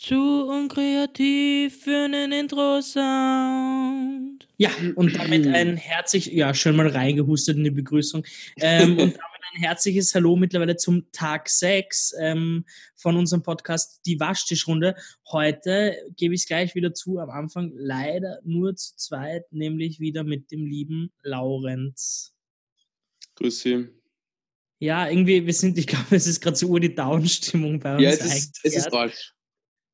Zu unkreativ für einen Intro-Sound. Ja, und damit ein herzlich, ja, schön mal reingehustet in die Begrüßung. Ähm, und damit ein herzliches Hallo mittlerweile zum Tag 6 ähm, von unserem Podcast Die Waschtischrunde. Heute gebe ich es gleich wieder zu, am Anfang leider nur zu zweit, nämlich wieder mit dem lieben Laurenz. Grüß Sie. Ja, irgendwie, wir sind, ich glaube, es ist gerade so die Down-Stimmung bei uns. Ja, es ist, es ist falsch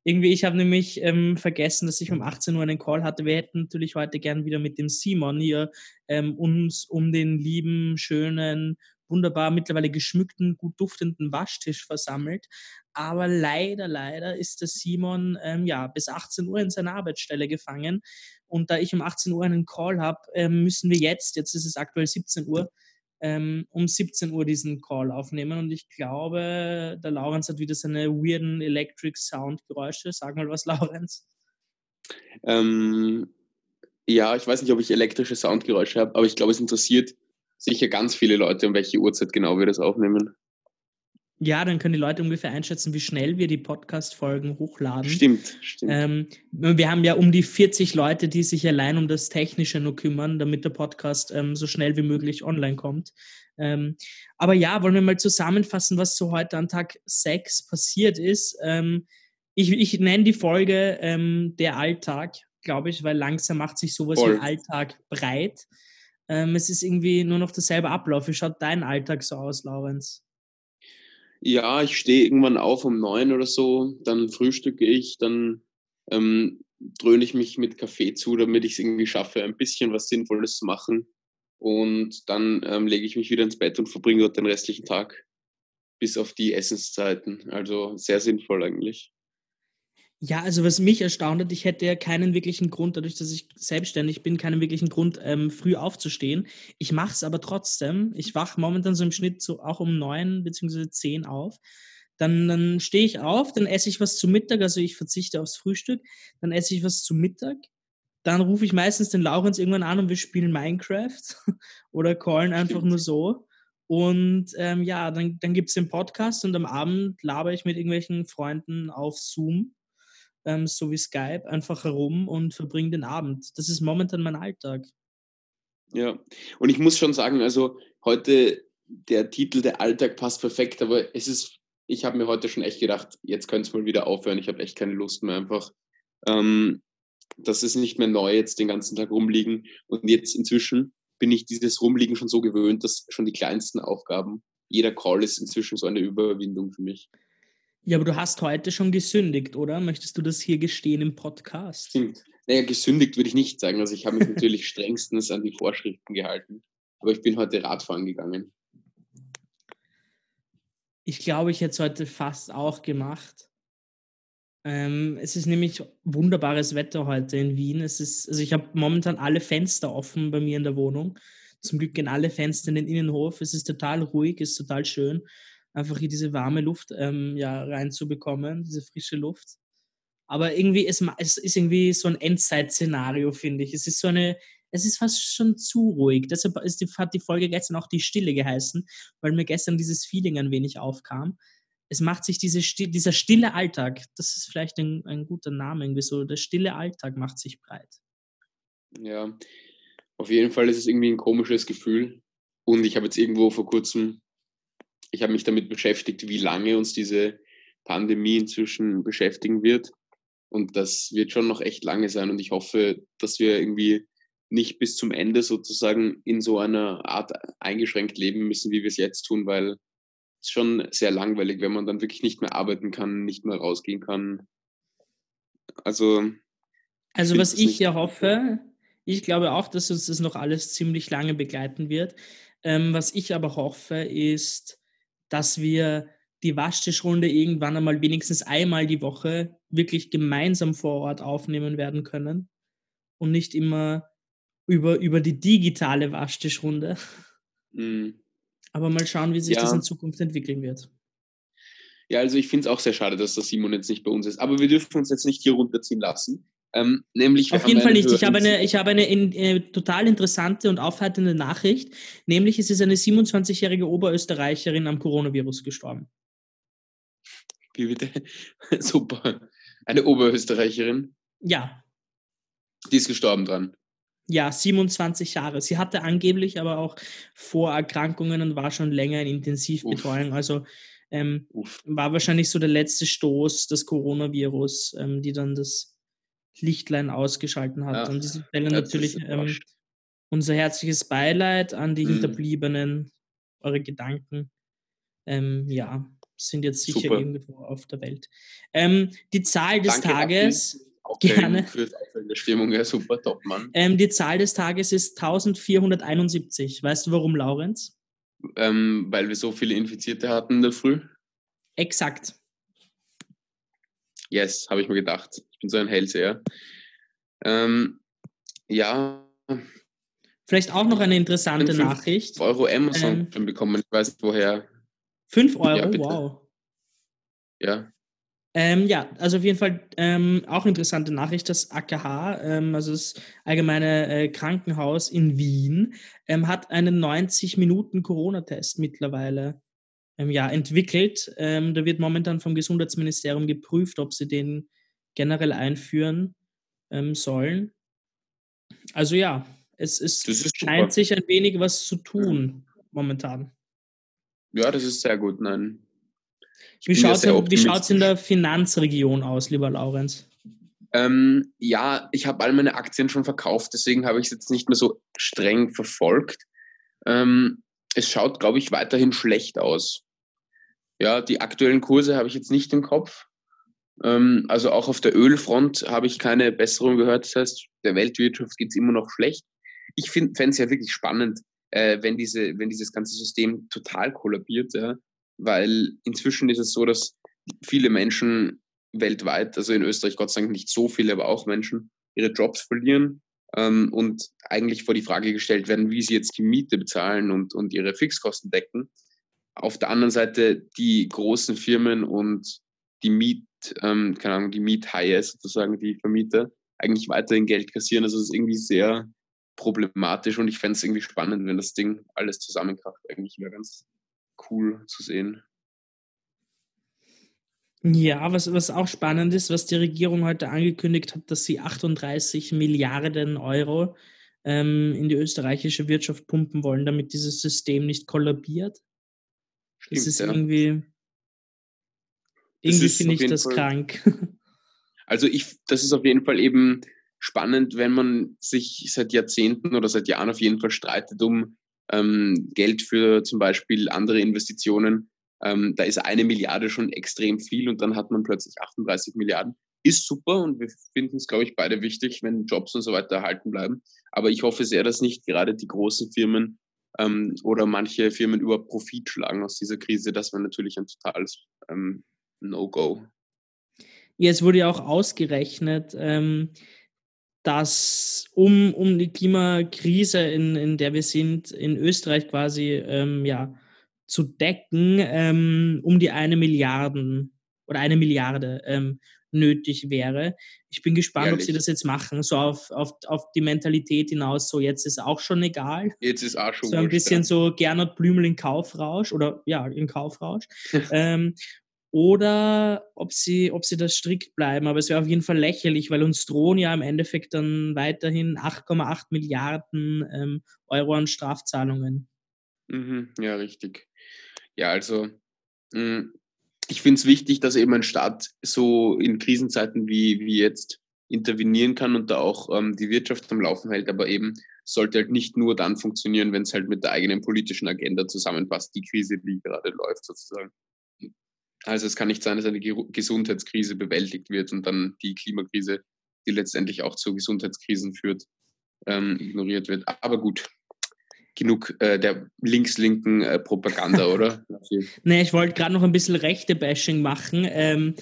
irgendwie, ich habe nämlich ähm, vergessen, dass ich um 18 Uhr einen Call hatte. Wir hätten natürlich heute gern wieder mit dem Simon hier ähm, uns um den lieben, schönen, wunderbar mittlerweile geschmückten, gut duftenden Waschtisch versammelt. Aber leider, leider ist der Simon ähm, ja bis 18 Uhr in seiner Arbeitsstelle gefangen. Und da ich um 18 Uhr einen Call habe, ähm, müssen wir jetzt, jetzt ist es aktuell 17 Uhr, ähm, um 17 Uhr diesen Call aufnehmen. Und ich glaube, der Laurenz hat wieder seine weirden Electric Sound Geräusche. Sag mal was, Laurenz. Ähm, ja, ich weiß nicht, ob ich elektrische Soundgeräusche habe, aber ich glaube, es interessiert sicher ganz viele Leute, um welche Uhrzeit genau wir das aufnehmen. Ja, dann können die Leute ungefähr einschätzen, wie schnell wir die Podcast-Folgen hochladen. Stimmt, stimmt. Ähm, wir haben ja um die 40 Leute, die sich allein um das Technische nur kümmern, damit der Podcast ähm, so schnell wie möglich online kommt. Ähm, aber ja, wollen wir mal zusammenfassen, was so heute an Tag 6 passiert ist. Ähm, ich, ich nenne die Folge ähm, Der Alltag, glaube ich, weil langsam macht sich sowas Voll. wie Alltag breit. Ähm, es ist irgendwie nur noch derselbe Ablauf. Wie schaut dein Alltag so aus, Laurenz? Ja, ich stehe irgendwann auf um neun oder so, dann frühstücke ich, dann ähm, dröhne ich mich mit Kaffee zu, damit ich es irgendwie schaffe, ein bisschen was Sinnvolles zu machen. Und dann ähm, lege ich mich wieder ins Bett und verbringe dort den restlichen Tag bis auf die Essenszeiten. Also sehr sinnvoll eigentlich. Ja, also was mich erstaunt hat, ich hätte ja keinen wirklichen Grund, dadurch, dass ich selbstständig bin, keinen wirklichen Grund, ähm, früh aufzustehen. Ich mache es aber trotzdem. Ich wache momentan so im Schnitt so auch um neun bzw. zehn auf. Dann, dann stehe ich auf, dann esse ich was zu Mittag, also ich verzichte aufs Frühstück, dann esse ich was zu Mittag. Dann rufe ich meistens den Laurenz irgendwann an und wir spielen Minecraft oder callen einfach nur so. Und ähm, ja, dann, dann gibt es den Podcast und am Abend laber ich mit irgendwelchen Freunden auf Zoom ähm, so wie Skype, einfach herum und verbringe den Abend. Das ist momentan mein Alltag. Ja, und ich muss schon sagen, also heute der Titel Der Alltag passt perfekt, aber es ist, ich habe mir heute schon echt gedacht, jetzt könnte es mal wieder aufhören. Ich habe echt keine Lust mehr einfach. Ähm, das ist nicht mehr neu, jetzt den ganzen Tag rumliegen. Und jetzt inzwischen bin ich dieses Rumliegen schon so gewöhnt, dass schon die kleinsten Aufgaben, jeder Call ist inzwischen so eine Überwindung für mich. Ja, aber du hast heute schon gesündigt, oder? Möchtest du das hier gestehen im Podcast? Stimmt. Naja, gesündigt würde ich nicht sagen. Also ich habe mich natürlich strengstens an die Vorschriften gehalten. Aber ich bin heute Radfahren gegangen. Ich glaube, ich hätte es heute fast auch gemacht. Ähm, es ist nämlich wunderbares Wetter heute in Wien. Es ist, also ich habe momentan alle Fenster offen bei mir in der Wohnung. Zum Glück gehen alle Fenster in den Innenhof. Es ist total ruhig, es ist total schön einfach hier diese warme Luft ähm, ja, reinzubekommen, diese frische Luft. Aber irgendwie, es, es ist irgendwie so ein Endzeit-Szenario, finde ich. Es ist so eine, es ist fast schon zu ruhig. Deshalb ist die, hat die Folge gestern auch die Stille geheißen, weil mir gestern dieses Feeling ein wenig aufkam. Es macht sich diese, dieser stille Alltag, das ist vielleicht ein, ein guter Name, irgendwie so, der stille Alltag macht sich breit. Ja, auf jeden Fall ist es irgendwie ein komisches Gefühl. Und ich habe jetzt irgendwo vor kurzem ich habe mich damit beschäftigt, wie lange uns diese Pandemie inzwischen beschäftigen wird. Und das wird schon noch echt lange sein. Und ich hoffe, dass wir irgendwie nicht bis zum Ende sozusagen in so einer Art eingeschränkt leben müssen, wie wir es jetzt tun, weil es schon sehr langweilig, wenn man dann wirklich nicht mehr arbeiten kann, nicht mehr rausgehen kann. Also. Also was ich ja hoffe, ich glaube auch, dass uns das noch alles ziemlich lange begleiten wird. Ähm, was ich aber hoffe, ist, dass wir die Waschtischrunde irgendwann einmal wenigstens einmal die Woche wirklich gemeinsam vor Ort aufnehmen werden können und nicht immer über, über die digitale Waschtischrunde. Mhm. Aber mal schauen, wie sich ja. das in Zukunft entwickeln wird. Ja, also ich finde es auch sehr schade, dass der Simon jetzt nicht bei uns ist. Aber wir dürfen uns jetzt nicht hier runterziehen lassen. Ähm, nämlich Auf jeden Fall nicht. Ich habe eine, ich habe eine in, äh, total interessante und aufhaltende Nachricht. Nämlich es ist eine 27-jährige Oberösterreicherin am Coronavirus gestorben. Wie bitte? Super. Eine Oberösterreicherin? Ja. Die ist gestorben dran. Ja, 27 Jahre. Sie hatte angeblich aber auch Vorerkrankungen und war schon länger in Intensivbetreuung. Uff. Also ähm, war wahrscheinlich so der letzte Stoß des Coronavirus, ähm, die dann das Lichtlein ausgeschalten hat. Ja, an dieser Stelle natürlich ähm, unser herzliches Beileid an die mhm. Hinterbliebenen, eure Gedanken. Ähm, ja, sind jetzt sicher Super. irgendwo auf der Welt. Ähm, die Zahl des Danke, Tages. Gerne. Für Stimmung, ja, super, top, Mann. Ähm, die Zahl des Tages ist 1471. Weißt du warum, Laurenz? Ähm, weil wir so viele Infizierte hatten in der Früh. Exakt. Yes, habe ich mir gedacht. Ich bin so ein Hellseher. Ähm, ja. Vielleicht auch noch eine interessante Nachricht. Euro Amazon ähm, bekommen. Ich weiß nicht woher. 5 Euro, ja, wow. Ja. Ähm, ja, also auf jeden Fall ähm, auch interessante Nachricht, das AKH, ähm, also das allgemeine äh, Krankenhaus in Wien, ähm, hat einen 90-Minuten-Corona-Test mittlerweile ähm, ja, entwickelt. Ähm, da wird momentan vom Gesundheitsministerium geprüft, ob sie den generell einführen sollen. Also ja, es, es scheint sich ein wenig was zu tun momentan. Ja, das ist sehr gut, nein. Wie schaut es in der Finanzregion aus, lieber Laurenz? Ähm, ja, ich habe all meine Aktien schon verkauft, deswegen habe ich es jetzt nicht mehr so streng verfolgt. Ähm, es schaut, glaube ich, weiterhin schlecht aus. Ja, die aktuellen Kurse habe ich jetzt nicht im Kopf. Ähm, also auch auf der Ölfront habe ich keine Besserung gehört. Das heißt, der Weltwirtschaft geht es immer noch schlecht. Ich fände es ja wirklich spannend, äh, wenn, diese, wenn dieses ganze System total kollabiert. Weil inzwischen ist es so, dass viele Menschen weltweit, also in Österreich Gott sei Dank nicht so viele, aber auch Menschen, ihre Jobs verlieren ähm, und eigentlich vor die Frage gestellt werden, wie sie jetzt die Miete bezahlen und, und ihre Fixkosten decken. Auf der anderen Seite die großen Firmen und die Miet, ähm, keine Ahnung, die Miethaie sozusagen, die Vermieter, eigentlich weiterhin Geld kassieren. Also es ist irgendwie sehr problematisch und ich fände es irgendwie spannend, wenn das Ding alles zusammenkracht. Eigentlich wäre ganz, cool zu sehen. Ja, was, was auch spannend ist, was die Regierung heute angekündigt hat, dass sie 38 Milliarden Euro ähm, in die österreichische Wirtschaft pumpen wollen, damit dieses System nicht kollabiert. Stimmt, das ist ja. irgendwie, irgendwie finde ich das Fall, krank. Also ich, das ist auf jeden Fall eben spannend, wenn man sich seit Jahrzehnten oder seit Jahren auf jeden Fall streitet um ähm, Geld für zum Beispiel andere Investitionen. Ähm, da ist eine Milliarde schon extrem viel und dann hat man plötzlich 38 Milliarden. Ist super und wir finden es, glaube ich, beide wichtig, wenn Jobs und so weiter erhalten bleiben. Aber ich hoffe sehr, dass nicht gerade die großen Firmen ähm, oder manche Firmen über Profit schlagen aus dieser Krise. Das wäre natürlich ein totales ähm, No-Go. Ja, es wurde ja auch ausgerechnet, ähm, dass um, um die Klimakrise, in, in der wir sind, in Österreich quasi ähm, ja, zu decken, ähm, um die eine Milliarde oder eine Milliarde ähm, nötig wäre. Ich bin gespannt, Ehrlich? ob sie das jetzt machen, so auf, auf, auf die Mentalität hinaus, so jetzt ist auch schon egal. Jetzt ist auch schon So ein bisschen so Gernot Blümel in Kaufrausch oder ja, in Kaufrausch. ähm, oder ob sie, ob sie das strikt bleiben. Aber es wäre auf jeden Fall lächerlich, weil uns drohen ja im Endeffekt dann weiterhin 8,8 Milliarden ähm, Euro an Strafzahlungen. Mhm, ja, richtig. Ja, also mh, hm, ich finde es wichtig, dass eben ein Staat so in Krisenzeiten wie, wie jetzt intervenieren kann und da auch ähm, die Wirtschaft am Laufen hält, aber eben sollte halt nicht nur dann funktionieren, wenn es halt mit der eigenen politischen Agenda zusammenpasst, die Krise, die gerade läuft sozusagen. Also es kann nicht sein, dass eine Gesundheitskrise bewältigt wird und dann die Klimakrise, die letztendlich auch zu Gesundheitskrisen führt, ähm, ignoriert wird. Aber gut, genug äh, der links-linken äh, Propaganda, oder? nee, ich wollte gerade noch ein bisschen rechte Bashing machen. Ähm,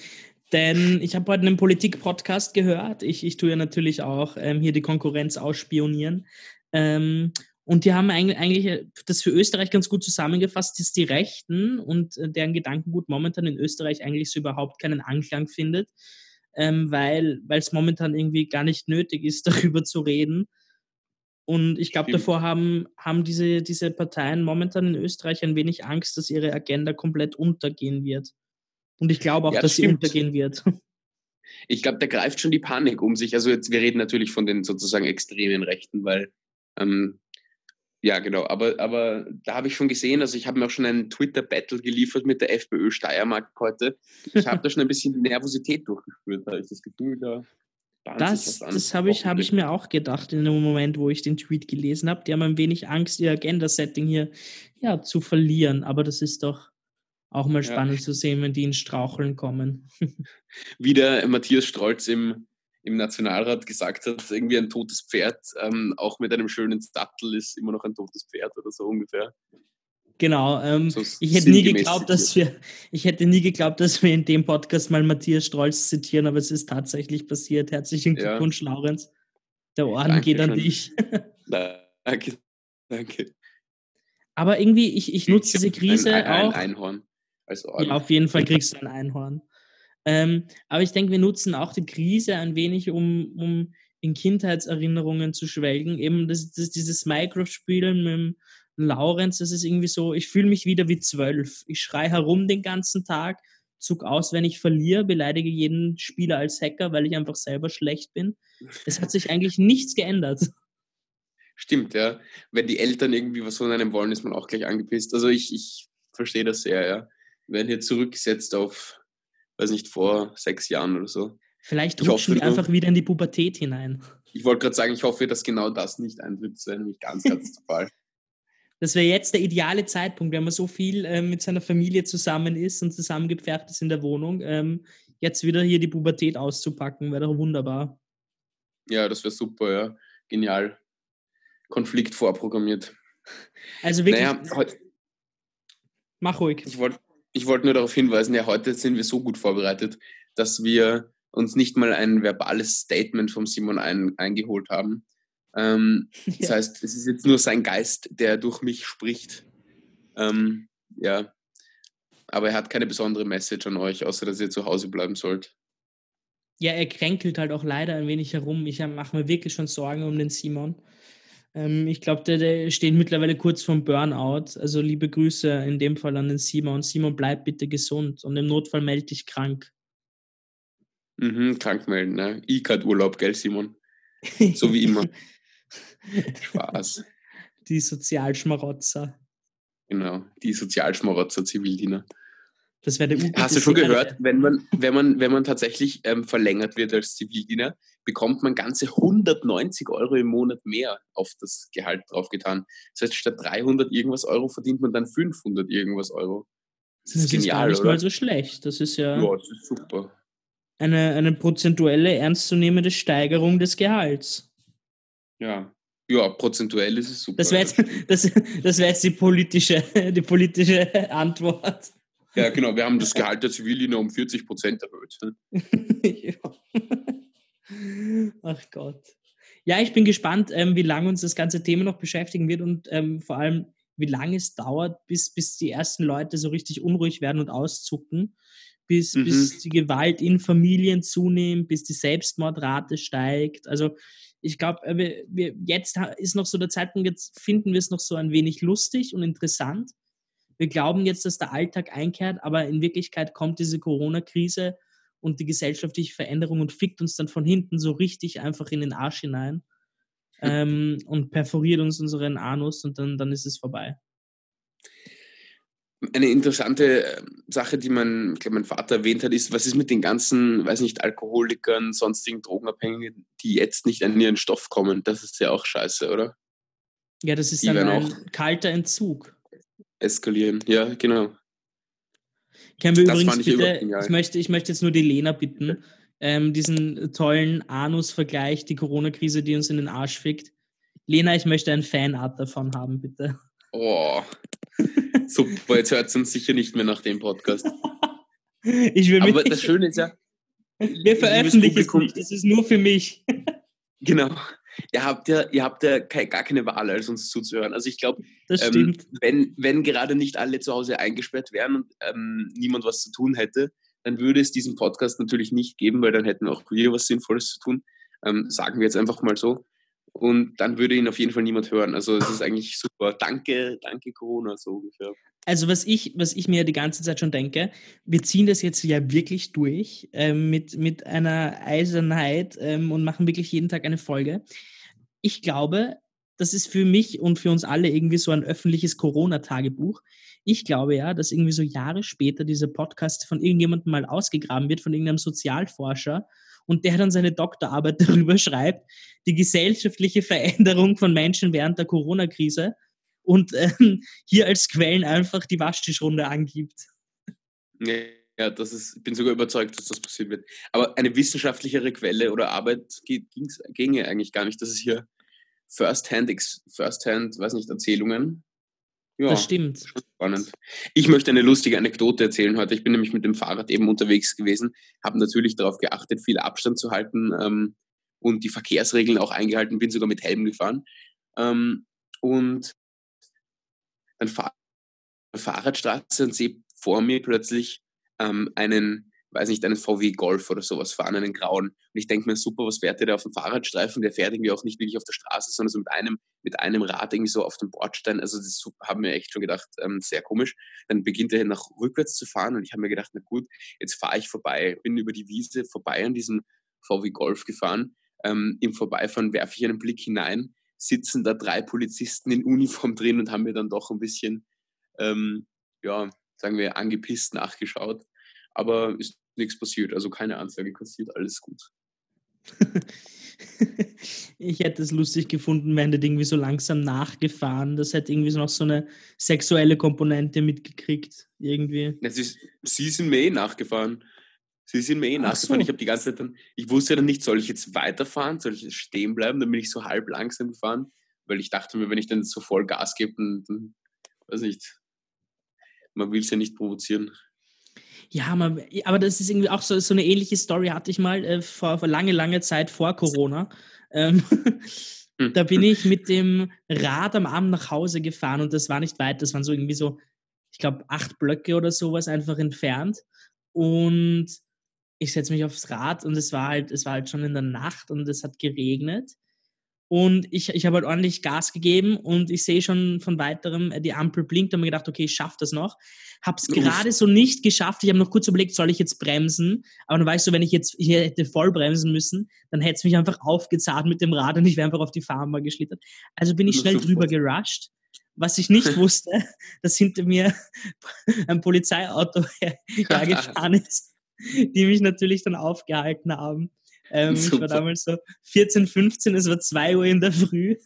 denn ich habe heute einen Politik-Podcast gehört. Ich, ich tue ja natürlich auch ähm, hier die Konkurrenz ausspionieren. Ähm, und die haben eigentlich das für Österreich ganz gut zusammengefasst, dass die Rechten und äh, deren Gedankengut momentan in Österreich eigentlich so überhaupt keinen Anklang findet, ähm, weil es momentan irgendwie gar nicht nötig ist, darüber zu reden. Und ich glaube, davor haben, haben diese, diese Parteien momentan in Österreich ein wenig Angst, dass ihre Agenda komplett untergehen wird. Und ich glaube auch, ja, das dass stimmt. sie untergehen wird. Ich glaube, da greift schon die Panik um sich. Also jetzt, wir reden natürlich von den sozusagen extremen Rechten, weil ähm, ja, genau. Aber, aber da habe ich schon gesehen, also ich habe mir auch schon einen Twitter-Battle geliefert mit der FPÖ Steiermark heute. Ich habe da schon ein bisschen Nervosität durchgeführt, da ist das Gefühl, da. Das, das habe ich, hab ich mir auch gedacht in dem Moment, wo ich den Tweet gelesen habe. Die haben ein wenig Angst, ihr Agenda-Setting hier ja, zu verlieren. Aber das ist doch auch mal spannend ja. zu sehen, wenn die in Straucheln kommen. Wie der Matthias Strolz im im Nationalrat gesagt hat, irgendwie ein totes Pferd, ähm, auch mit einem schönen Sattel ist immer noch ein totes Pferd oder so ungefähr. Genau. Ähm, so ich hätte nie geglaubt, dass wir, ich hätte nie geglaubt, dass wir in dem Podcast mal Matthias Strolz zitieren, aber es ist tatsächlich passiert. Herzlichen Glückwunsch, ja. Laurenz. Der Orden danke geht an schon. dich. danke, danke. Aber irgendwie, ich, ich nutze diese Krise ein, ein, auch. Ein Einhorn als Orden. Ja, auf jeden Fall kriegst du ein Einhorn. Ähm, aber ich denke, wir nutzen auch die Krise ein wenig, um, um in Kindheitserinnerungen zu schwelgen. Eben das, das, dieses Minecraft-Spielen mit dem Laurenz, das ist irgendwie so, ich fühle mich wieder wie zwölf. Ich schreie herum den ganzen Tag, zug aus, wenn ich verliere, beleidige jeden Spieler als Hacker, weil ich einfach selber schlecht bin. Es hat sich eigentlich nichts geändert. Stimmt, ja. Wenn die Eltern irgendwie was von einem wollen, ist man auch gleich angepisst. Also ich, ich verstehe das sehr, ja. Wenn ihr zurücksetzt auf weiß nicht, vor sechs Jahren oder so. Vielleicht rutschen wir einfach wieder in die Pubertät hinein. Ich wollte gerade sagen, ich hoffe, dass genau das nicht eintritt. Das wäre nämlich ganz, ganz Fall. Das wäre jetzt der ideale Zeitpunkt, wenn man so viel äh, mit seiner Familie zusammen ist und zusammengepfercht ist in der Wohnung. Ähm, jetzt wieder hier die Pubertät auszupacken, wäre doch wunderbar. Ja, das wäre super, ja. Genial. Konflikt vorprogrammiert. Also wirklich. Naja, mach ruhig. Ich wollte ich wollte nur darauf hinweisen, ja, heute sind wir so gut vorbereitet, dass wir uns nicht mal ein verbales Statement vom Simon ein, eingeholt haben. Ähm, ja. Das heißt, es ist jetzt nur sein Geist, der durch mich spricht. Ähm, ja, aber er hat keine besondere Message an euch, außer dass ihr zu Hause bleiben sollt. Ja, er kränkelt halt auch leider ein wenig herum. Ich mache mir wirklich schon Sorgen um den Simon. Ähm, ich glaube, der, der, steht mittlerweile kurz vorm Burnout. Also liebe Grüße in dem Fall an den Simon. Simon, bleib bitte gesund und im Notfall melde dich krank. Mhm, krank melden, ne? ICAT-Urlaub, gell, Simon? So wie immer. Spaß. Die Sozialschmarotzer. Genau, die Sozialschmarotzer Zivildiener. Das wäre der Hast du schon gehört, wenn man, wenn man, wenn man tatsächlich ähm, verlängert wird als Zivildiener, bekommt man ganze 190 Euro im Monat mehr auf das Gehalt draufgetan. Das heißt, statt 300 irgendwas Euro verdient man dann 500 irgendwas Euro. Das ist, das genial, ist gar nicht oder? mal so schlecht. Das ist ja, ja das ist super. Eine, eine prozentuelle, ernstzunehmende Steigerung des Gehalts. Ja, ja, prozentuell ist es super. Das wäre jetzt, das, das wär jetzt die, politische, die politische Antwort. Ja, genau. Wir haben das Gehalt der Zivildiener um 40 Prozent erhöht. Ach Gott. Ja, ich bin gespannt, ähm, wie lange uns das ganze Thema noch beschäftigen wird und ähm, vor allem, wie lange es dauert, bis, bis die ersten Leute so richtig unruhig werden und auszucken, bis, mhm. bis die Gewalt in Familien zunimmt, bis die Selbstmordrate steigt. Also ich glaube, äh, wir, wir, jetzt ist noch so der Zeitpunkt, jetzt finden wir es noch so ein wenig lustig und interessant wir glauben jetzt, dass der Alltag einkehrt, aber in Wirklichkeit kommt diese Corona-Krise und die gesellschaftliche Veränderung und fickt uns dann von hinten so richtig einfach in den Arsch hinein ähm, und perforiert uns unseren Anus und dann, dann ist es vorbei. Eine interessante ähm, Sache, die mein, ich glaube, mein Vater erwähnt hat, ist, was ist mit den ganzen, weiß nicht, Alkoholikern, sonstigen Drogenabhängigen, die jetzt nicht an ihren Stoff kommen? Das ist ja auch scheiße, oder? Ja, das ist die dann ein kalter Entzug eskalieren. Ja, genau. Können wir das übrigens bitte, ich möchte, ich möchte jetzt nur die Lena bitten, ähm, diesen tollen Anus-Vergleich, die Corona-Krise, die uns in den Arsch fickt. Lena, ich möchte ein Fanart davon haben, bitte. Oh, super, jetzt hört es uns sicher nicht mehr nach dem Podcast. ich will Aber das Schöne ist ja, wir veröffentlichen es nicht, das ist nur für mich. genau ihr habt ja, ihr habt ja gar keine Wahl, als uns zuzuhören. Also ich glaube, ähm, wenn, wenn gerade nicht alle zu Hause eingesperrt wären und ähm, niemand was zu tun hätte, dann würde es diesen Podcast natürlich nicht geben, weil dann hätten auch wir was Sinnvolles zu tun. Ähm, sagen wir jetzt einfach mal so. Und dann würde ihn auf jeden Fall niemand hören. Also es ist eigentlich super. Danke, danke Corona, so ungefähr. also was ich, was ich mir die ganze Zeit schon denke, wir ziehen das jetzt ja wirklich durch ähm, mit, mit einer Eisernheit ähm, und machen wirklich jeden Tag eine Folge. Ich glaube, das ist für mich und für uns alle irgendwie so ein öffentliches Corona-Tagebuch. Ich glaube ja, dass irgendwie so Jahre später dieser Podcast von irgendjemandem mal ausgegraben wird, von irgendeinem Sozialforscher und der dann seine Doktorarbeit darüber schreibt, die gesellschaftliche Veränderung von Menschen während der Corona-Krise und ähm, hier als Quellen einfach die Waschtischrunde angibt. Ja, das ist, ich bin sogar überzeugt, dass das passieren wird. Aber eine wissenschaftlichere Quelle oder Arbeit ginge eigentlich gar nicht. Das ist hier First-Hand, First-Hand, weiß nicht, Erzählungen. Ja, das stimmt. Spannend. Ich möchte eine lustige Anekdote erzählen heute. Ich bin nämlich mit dem Fahrrad eben unterwegs gewesen, habe natürlich darauf geachtet, viel Abstand zu halten ähm, und die Verkehrsregeln auch eingehalten, bin sogar mit Helm gefahren. Ähm, und dann fahre ich Fahrradstraße und sehe vor mir plötzlich ähm, einen weiß nicht, einen VW Golf oder sowas fahren, einen grauen. Und ich denke mir, super, was fährt der da auf dem Fahrradstreifen? Der fährt irgendwie auch nicht wirklich auf der Straße, sondern so mit einem, mit einem Rad irgendwie so auf dem Bordstein. Also das haben wir echt schon gedacht, ähm, sehr komisch. Dann beginnt er nach rückwärts zu fahren und ich habe mir gedacht, na gut, jetzt fahre ich vorbei, bin über die Wiese vorbei an diesem VW Golf gefahren. Ähm, Im Vorbeifahren werfe ich einen Blick hinein, sitzen da drei Polizisten in Uniform drin und haben mir dann doch ein bisschen, ähm, ja, sagen wir, angepisst nachgeschaut. Aber ist nichts passiert, also keine Anzeige kassiert, alles gut. ich hätte es lustig gefunden, wenn der irgendwie so langsam nachgefahren. Das hätte irgendwie so noch so eine sexuelle Komponente mitgekriegt, irgendwie. Ja, sie, sie, sind mir eh nachgefahren. Sie sind mir eh nachgefahren. So. Ich habe die ganze Zeit dann, ich wusste ja dann nicht, soll ich jetzt weiterfahren, soll ich jetzt stehen bleiben? Dann bin ich so halb langsam gefahren, weil ich dachte mir, wenn ich dann so voll Gas gebe, dann, dann weiß nicht, man will es ja nicht provozieren. Ja, man, aber das ist irgendwie auch so, so eine ähnliche Story hatte ich mal äh, vor, vor lange, lange Zeit vor Corona. Ähm, hm. da bin ich mit dem Rad am Abend nach Hause gefahren und das war nicht weit, das waren so irgendwie so, ich glaube, acht Blöcke oder sowas einfach entfernt. Und ich setze mich aufs Rad und es war halt, es war halt schon in der Nacht und es hat geregnet. Und ich, ich habe halt ordentlich Gas gegeben und ich sehe schon von weiterem, äh, die Ampel blinkt und mir gedacht, okay, ich schaffe das noch. Habe es gerade so nicht geschafft. Ich habe noch kurz überlegt, soll ich jetzt bremsen? Aber dann weißt du, wenn ich jetzt hier hätte voll bremsen müssen, dann hätte es mich einfach aufgezahlt mit dem Rad und ich wäre einfach auf die Fahrbahn geschlittert. Also bin ich schnell drüber gerusht. Was ich nicht wusste, dass hinter mir ein Polizeiauto hergefahren ist, die mich natürlich dann aufgehalten haben. Ähm, ich war damals so 14, 15, es war 2 Uhr in der Früh.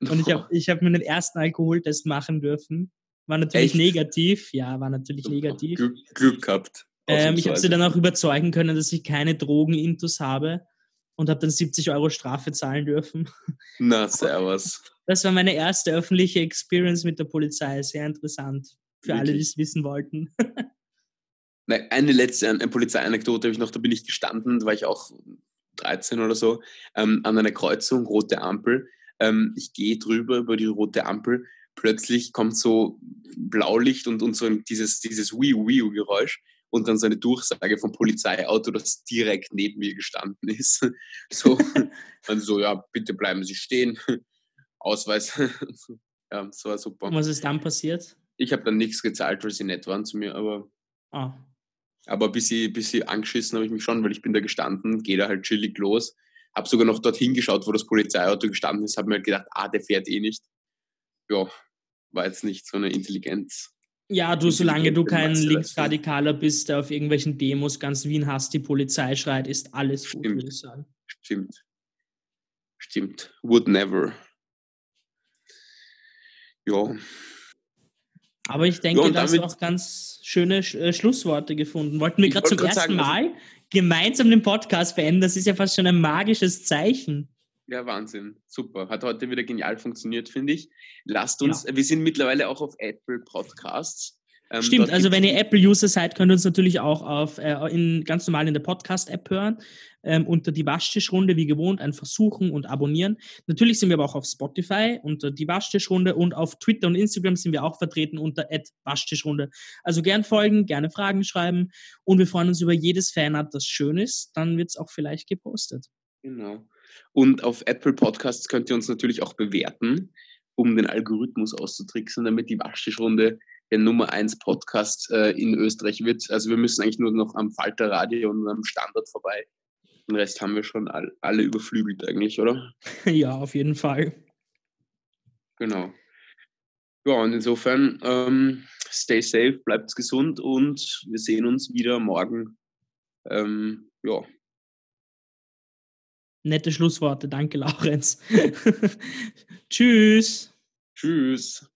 Und ich habe ich hab mir den ersten Alkoholtest machen dürfen. War natürlich Echt? negativ. Ja, war natürlich Super. negativ. Glück, Glück gehabt. Ähm, ich habe sie dann auch überzeugen können, dass ich keine Drogenintus habe und habe dann 70 Euro Strafe zahlen dürfen. Na, servus. Das war meine erste öffentliche Experience mit der Polizei. Sehr interessant. Für Wirklich? alle, die es wissen wollten. Eine letzte eine Polizeianekdote habe ich noch, da bin ich gestanden, da war ich auch 13 oder so, ähm, an einer Kreuzung, rote Ampel. Ähm, ich gehe drüber über die rote Ampel. Plötzlich kommt so Blaulicht und, und so dieses, dieses Wiu-Wiu-Geräusch und dann so eine Durchsage vom Polizeiauto, das direkt neben mir gestanden ist. So, dann so, ja, bitte bleiben Sie stehen. Ausweis. ja, das war super. Und was ist dann passiert? Ich habe dann nichts gezahlt, weil sie nett waren zu mir, aber. Ah. Aber ein bisschen, bisschen angeschissen habe ich mich schon, weil ich bin da gestanden, gehe da halt chillig los. Habe sogar noch dorthin geschaut, wo das Polizeiauto gestanden ist, habe mir halt gedacht, ah, der fährt eh nicht. Ja, war jetzt nicht so eine Intelligenz. Ja, du, solange du kein Linksradikaler bist, der auf irgendwelchen Demos ganz Wien hasst, die Polizei schreit, ist alles gut, würde ich sagen. Stimmt. Stimmt. Would never. Ja. Aber ich denke, ja, da hast du auch ganz schöne äh, Schlussworte gefunden. Wollten wir gerade zum ersten sagen, Mal gemeinsam den Podcast beenden. Das ist ja fast schon ein magisches Zeichen. Ja, Wahnsinn. Super. Hat heute wieder genial funktioniert, finde ich. Lasst uns, ja. wir sind mittlerweile auch auf Apple Podcasts. Ähm, Stimmt, also wenn ihr Apple-User seid, könnt ihr uns natürlich auch auf, äh, in, ganz normal in der Podcast-App hören. Ähm, unter die Waschtischrunde, wie gewohnt, einfach suchen und abonnieren. Natürlich sind wir aber auch auf Spotify unter die Waschtischrunde und auf Twitter und Instagram sind wir auch vertreten unter Waschtischrunde. Also gern folgen, gerne Fragen schreiben und wir freuen uns über jedes Fanart, das schön ist. Dann wird es auch vielleicht gepostet. Genau. Und auf Apple Podcasts könnt ihr uns natürlich auch bewerten, um den Algorithmus auszutricksen, damit die Waschtischrunde der Nummer 1 Podcast äh, in Österreich wird. Also wir müssen eigentlich nur noch am Falter Radio und am Standard vorbei. Den Rest haben wir schon all, alle überflügelt eigentlich, oder? Ja, auf jeden Fall. Genau. Ja, und insofern ähm, stay safe, bleibt gesund und wir sehen uns wieder morgen. Ähm, ja. Nette Schlussworte, danke, Laurenz. Tschüss. Tschüss.